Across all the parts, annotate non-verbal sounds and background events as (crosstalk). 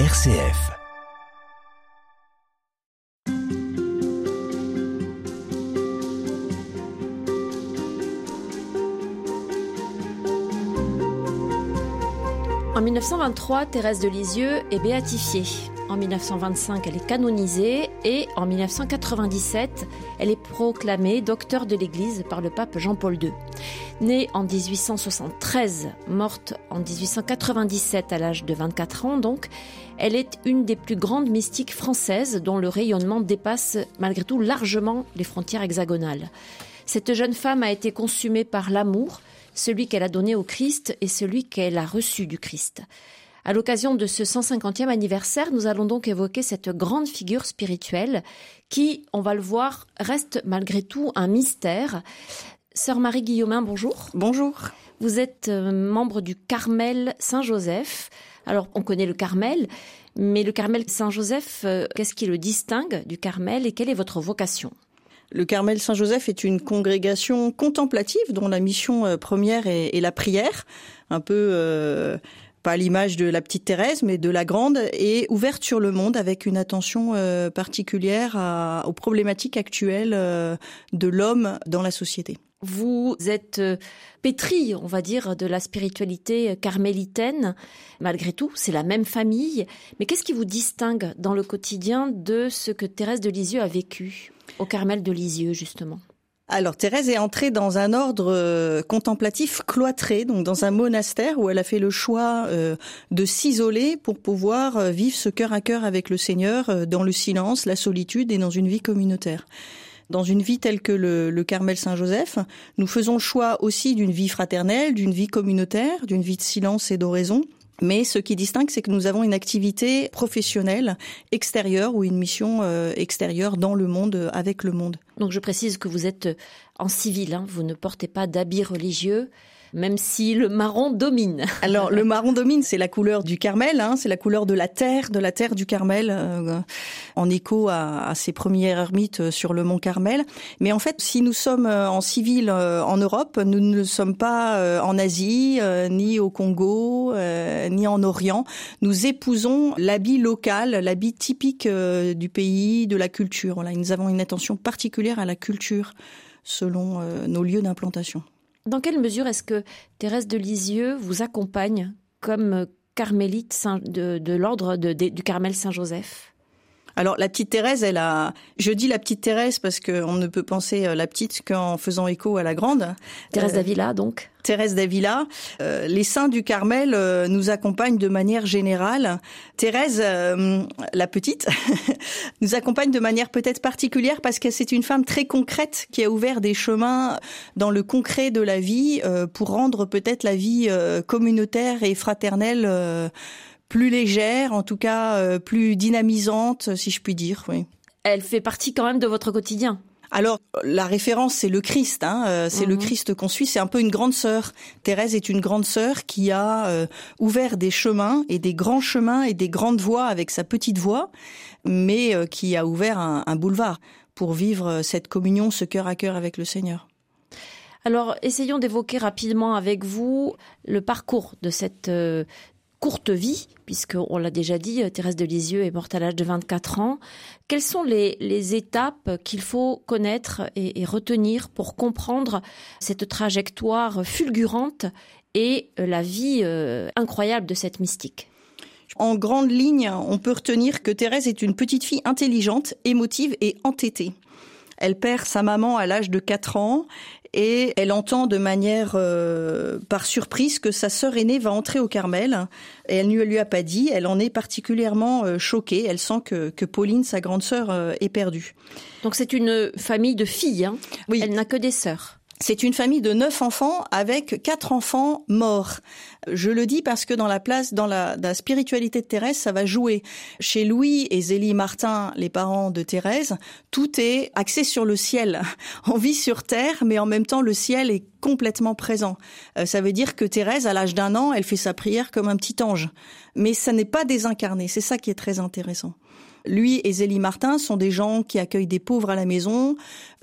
RCF. En 1923, Thérèse de Lisieux est béatifiée. En 1925, elle est canonisée et en 1997, elle est proclamée docteur de l'Église par le pape Jean-Paul II. Née en 1873, morte en 1897 à l'âge de 24 ans donc, elle est une des plus grandes mystiques françaises dont le rayonnement dépasse malgré tout largement les frontières hexagonales. Cette jeune femme a été consumée par l'amour, celui qu'elle a donné au Christ et celui qu'elle a reçu du Christ. À l'occasion de ce 150e anniversaire, nous allons donc évoquer cette grande figure spirituelle qui, on va le voir, reste malgré tout un mystère. Sœur Marie Guillaumin, bonjour. Bonjour. Vous êtes euh, membre du Carmel Saint-Joseph. Alors, on connaît le Carmel, mais le Carmel Saint-Joseph, euh, qu'est-ce qui le distingue du Carmel et quelle est votre vocation? Le Carmel Saint-Joseph est une congrégation contemplative dont la mission euh, première est, la prière, un peu euh, pas l'image de la petite Thérèse, mais de la grande, et ouverte sur le monde avec une attention euh, particulière aux problématiques actuelles de l'homme dans la société. Vous êtes pétri, on va dire, de la spiritualité carmélitaine. Malgré tout, c'est la même famille. Mais qu'est-ce qui vous distingue dans le quotidien de ce que Thérèse de Lisieux a vécu au Carmel de Lisieux, justement? Alors Thérèse est entrée dans un ordre euh, contemplatif cloîtré, donc dans un monastère où elle a fait le choix euh, de s'isoler pour pouvoir euh, vivre ce cœur à cœur avec le Seigneur dans le silence, la solitude et dans une vie communautaire. Dans une vie telle que le, le Carmel Saint-Joseph, nous faisons le choix aussi d'une vie fraternelle, d'une vie communautaire, d'une vie de silence et d'oraison. Mais ce qui distingue, c'est que nous avons une activité professionnelle extérieure ou une mission euh, extérieure dans le monde, euh, avec le monde. Donc je précise que vous êtes en civil, hein, vous ne portez pas d'habits religieux même si le marron domine. (laughs) Alors le marron domine, c'est la couleur du Carmel, hein, c'est la couleur de la terre, de la terre du Carmel, euh, en écho à, à, ces premières ermites euh, sur le mont Carmel. Mais en fait, si nous sommes euh, en civil en Europe, nous ne sommes pas en Asie, ni au Congo, ni en Orient. Nous épousons l'habit local, l'habit typique du pays, de la culture. Voilà, nous avons une attention particulière à la culture selon nos lieux d'implantation. Dans quelle mesure est-ce que Thérèse de Lisieux vous accompagne comme carmélite de, l'ordre du Carmel Saint-Joseph? Alors la petite Thérèse, elle a. Je dis la petite Thérèse parce qu'on ne peut penser euh, la petite qu'en faisant écho à la grande. Thérèse euh, d'Avila, donc. Thérèse d'Avila. Euh, les saints du Carmel euh, nous accompagnent de manière générale. Thérèse, la petite, (laughs) nous accompagne de manière peut-être particulière parce que c'est une femme très concrète qui a ouvert des chemins dans le concret de la vie pour rendre peut-être la vie communautaire et fraternelle plus légère, en tout cas euh, plus dynamisante, si je puis dire. Oui. Elle fait partie quand même de votre quotidien. Alors la référence c'est le Christ, hein, euh, c'est le mhm. Christ qu'on suit, c'est un peu une grande sœur. Thérèse est une grande sœur qui a euh, ouvert des chemins et des grands chemins et des grandes voies avec sa petite voix, mais qui a ouvert un, un, boulevard pour vivre cette communion, ce cœur à cœur avec le Seigneur. Alors essayons d'évoquer rapidement avec vous le parcours de cette courte vie, puisque on l'a déjà dit, Thérèse de Lisieux est morte à l'âge de 24 ans. Quelles sont les, étapes qu'il faut connaître et, retenir pour comprendre cette trajectoire fulgurante et la vie euh, incroyable de cette mystique? En grande ligne, on peut retenir que Thérèse est une petite fille intelligente, émotive et entêtée. Elle perd sa maman à l'âge de 4 ans et elle entend de manière euh, par surprise que sa sœur aînée va entrer au Carmel et elle ne lui a pas dit. Elle en est particulièrement euh, choquée. Elle sent que, que Pauline, sa grande sœur, euh, est perdue. Donc c'est une famille de filles. Hein? Oui. Elle n'a que des sœurs. C'est une famille de neuf enfants avec quatre enfants morts. Je le dis parce que dans la place, dans la, spiritualité de Thérèse, ça va jouer. Chez Louis et Zélie Martin, les parents de Thérèse, tout est axé sur le ciel. (laughs) On vit sur terre, mais en même temps, le ciel est complètement présent. Euh, ça veut dire que Thérèse, à l'âge d'un an, elle fait sa prière comme un petit ange. Mais ça n'est pas désincarné. C'est ça qui est très intéressant. Lui et Zélie Martin sont des gens qui accueillent des pauvres à la maison.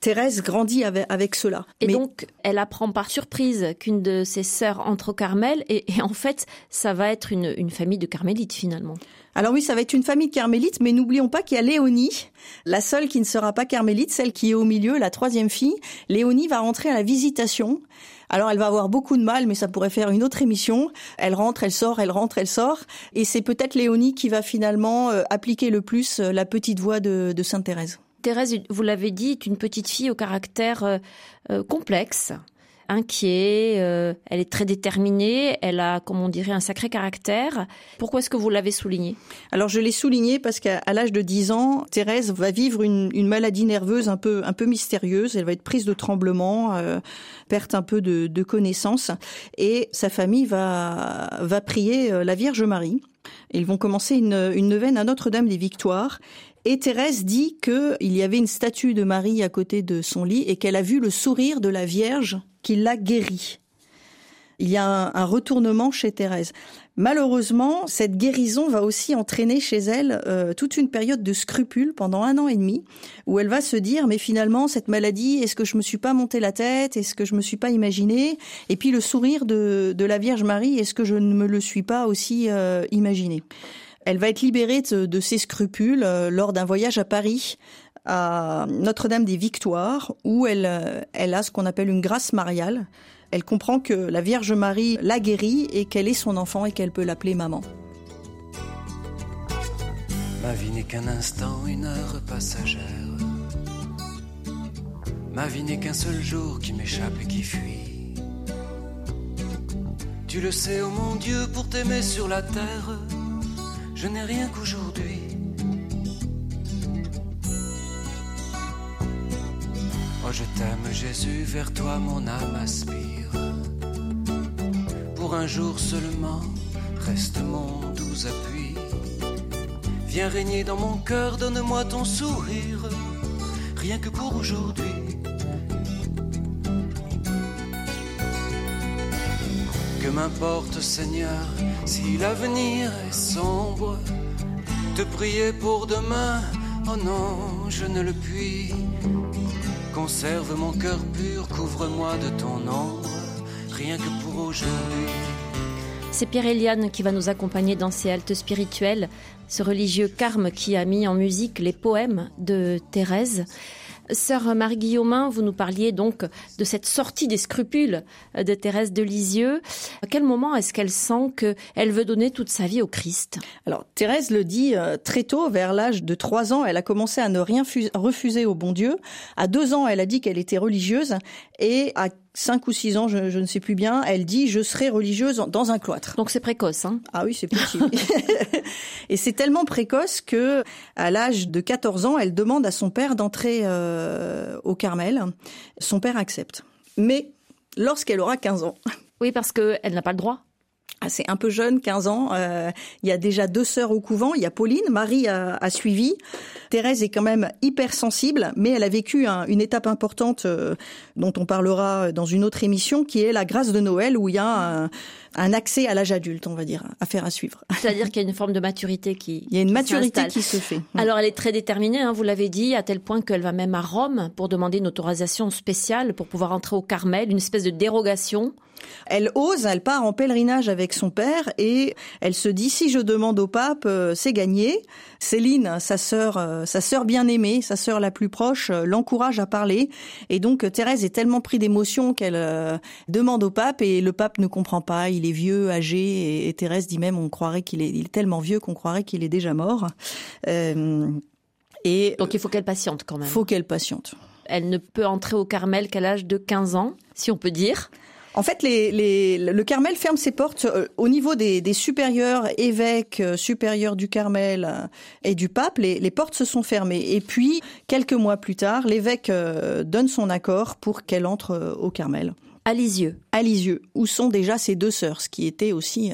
Thérèse grandit avec, cela. Et donc, elle apprend par surprise qu'une de ses sœurs entre au Carmel, et, en fait, ça va être une, une famille de carmélites finalement. Alors oui, ça va être une famille de carmélites, mais n'oublions pas qu'il y a Léonie, la seule qui ne sera pas carmélite, celle qui est au milieu, la troisième fille. Léonie va rentrer à la visitation. Alors elle va avoir beaucoup de mal, mais ça pourrait faire une autre émission. Elle rentre, elle sort, elle rentre, elle sort. Et c'est peut-être Léonie qui va finalement euh, appliquer le plus euh, la petite voix de, Sainte Thérèse. Thérèse, vous l'avez dit, est une petite fille au caractère euh, complexe inquiet, euh, elle est très déterminée, elle a, comme on dirait, un sacré caractère. Pourquoi est-ce que vous l'avez souligné? Alors je l'ai souligné parce qu'à l'âge de 10 ans, Thérèse va vivre une, maladie nerveuse un peu, un peu mystérieuse. Elle va être prise de tremblements, euh, perte un peu de, de connaissance, et sa famille va, va prier euh, la Vierge Marie. Ils vont commencer une, une neuvaine à Notre-Dame des Victoires et Thérèse dit qu'il y avait une statue de Marie à côté de son lit et qu'elle a vu le sourire de la Vierge qui l'a guérie. Il y a un, retournement chez Thérèse. Malheureusement, cette guérison va aussi entraîner chez elle euh, toute une période de scrupules pendant un an et demi, où elle va se dire mais finalement cette maladie, est-ce que je me suis pas monté la tête, est-ce que je me suis pas imaginé, et puis le sourire de, la Vierge Marie, est-ce que je ne me le suis pas aussi euh, imaginé? Elle va être libérée de, ses scrupules euh, lors d'un voyage à Paris à Notre-Dame des Victoires, où elle, euh, elle a ce qu'on appelle une grâce mariale. Elle comprend que la Vierge Marie l'a guérie et qu'elle est son enfant et qu'elle peut l'appeler maman. Ma vie n'est qu'un instant, une heure passagère. Ma vie n'est qu'un seul jour qui m'échappe et qui fuit. Tu le sais, oh mon Dieu, pour t'aimer sur la terre je n'ai rien qu'aujourd'hui. Oh, je t'aime Jésus, vers toi mon âme aspire. Pour un jour seulement, reste mon doux appui. Viens régner dans mon cœur, donne-moi ton sourire, rien que pour aujourd'hui. Que m'importe Seigneur si l'avenir est sombre, te prier pour demain, oh non, je ne le puis. Conserve mon cœur pur, couvre-moi de ton ombre, rien que pour aujourd'hui. C'est Pierre Eliane qui va nous accompagner dans ces haltes spirituelles, ce religieux carme qui a mis en musique les poèmes de Thérèse. Sœur Marie-Guillaumin, vous nous parliez donc de cette sortie des scrupules de Thérèse de Lisieux. À quel moment est-ce qu'elle sent qu'elle veut donner toute sa vie au Christ? Alors, Thérèse le dit euh, très tôt, vers l'âge de trois ans, elle a commencé à ne rien refuser au bon Dieu. À deux ans, elle a dit qu'elle était religieuse et à cinq ou six ans, je, ne sais plus bien, elle dit je serai religieuse dans un cloître. Donc c'est précoce, hein Ah oui, c'est petit. (laughs) et c'est tellement précoce que à l'âge de 14 ans, elle demande à son père d'entrer euh, au Carmel. Son père accepte. Mais lorsqu'elle aura 15 ans. Oui, parce qu'elle n'a pas le droit. Ah, c'est un peu jeune, 15 ans. Euh, il y a déjà deux sœurs au couvent. Il y a Pauline, Marie a, suivi. Thérèse est quand même hypersensible, mais elle a vécu une étape importante euh, dont on parlera dans une autre émission, qui est la grâce de Noël, où il y a un, accès à l'âge adulte, on va dire, à faire à suivre. C'est-à-dire qu'il y a une forme de maturité qui. Il y a une maturité qui se fait. Alors elle est très déterminée, hein, vous l'avez dit, à tel point qu'elle va même à Rome pour demander une autorisation spéciale pour pouvoir entrer au Carmel, une espèce de dérogation. Elle ose, elle part en pèlerinage avec son père et elle se dit si je demande au pape, euh, c'est gagné. Céline, sa sœur, euh, sa sœur bien-aimée, sa sœur la plus proche, euh, l'encourage à parler. Et donc Thérèse est tellement prise d'émotion qu'elle demande au pape et le pape ne comprend pas. Il est vieux, âgé et, Thérèse dit même on croirait qu'il est, il est tellement vieux qu'on croirait qu'il est déjà mort. et donc il faut qu'elle patiente quand même. Faut qu'elle patiente. Elle ne peut entrer au Carmel qu'à l'âge de 15 ans, si on peut dire. En fait, le Carmel ferme ses portes euh, au niveau des, supérieurs évêques euh, supérieurs du Carmel euh, et du pape. Les, portes se sont fermées. Et puis, quelques mois plus tard, l'évêque donne son accord pour qu'elle entre au Carmel. À Lisieux. À Lisieux, où sont déjà ses deux sœurs, ce qui était aussi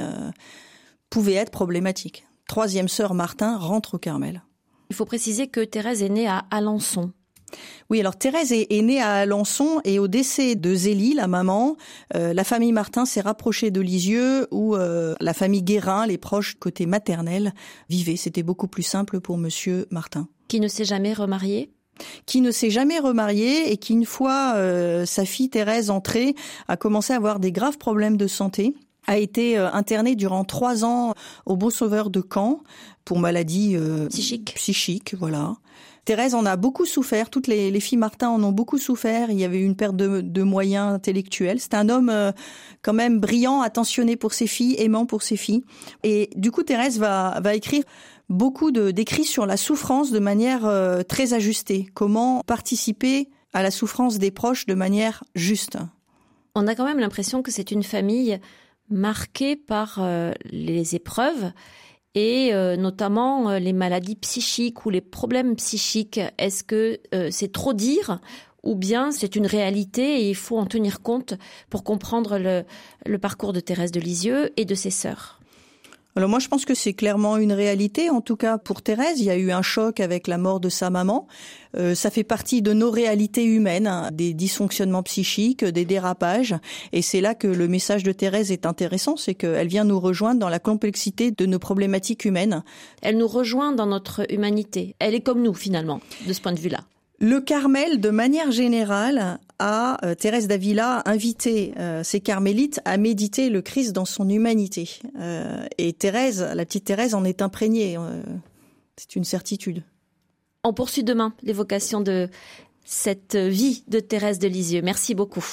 pouvait être problématique. Troisième sœur Martin rentre au Carmel. Il faut préciser que Thérèse est née à Alençon. Oui, alors Thérèse est, née à Alençon et au décès de Zélie, la maman, euh, la famille Martin s'est rapprochée de Lisieux où euh, la famille Guérin, les proches côté maternel, vivaient. C'était beaucoup plus simple pour monsieur Martin. Qui ne s'est jamais remarié? Qui ne s'est jamais remarié et qui, une fois euh, sa fille Thérèse entrée, a commencé à avoir des graves problèmes de santé a été internée durant trois ans au Beau Sauveur de Caen pour maladie psychique. psychique, voilà. Thérèse en a beaucoup souffert, toutes les, filles Martin en ont beaucoup souffert, il y avait une perte de, moyens intellectuels. C'est un homme euh, quand même brillant, attentionné pour ses filles, aimant pour ses filles. Et du coup, Thérèse va, va écrire beaucoup d'écrits sur la souffrance de manière euh, très ajustée. Comment participer à la souffrance des proches de manière juste. On a quand même l'impression que c'est une famille marquée par euh, les épreuves et euh, notamment euh, les maladies psychiques ou les problèmes psychiques. Est-ce que euh, c'est trop dire ou bien c'est une réalité et il faut en tenir compte pour comprendre le, le parcours de Thérèse de Lisieux et de ses sœurs? Alors moi je pense que c'est clairement une réalité, en tout cas pour Thérèse, il y a eu un choc avec la mort de sa maman. Euh, ça fait partie de nos réalités humaines, hein, des dysfonctionnements psychiques, des dérapages, et c'est là que le message de Thérèse est intéressant, c'est qu'elle vient nous rejoindre dans la complexité de nos problématiques humaines. Elle nous rejoint dans notre humanité. Elle est comme nous finalement, de ce point de vue-là. Le Carmel, de manière générale, a euh, Thérèse d'Avila invité euh, ses carmélites à méditer le Christ dans son humanité. Euh, et Thérèse, la petite Thérèse, en est imprégnée. c'est une certitude. On poursuit demain l'évocation de cette vie de Thérèse de Lisieux. Merci beaucoup.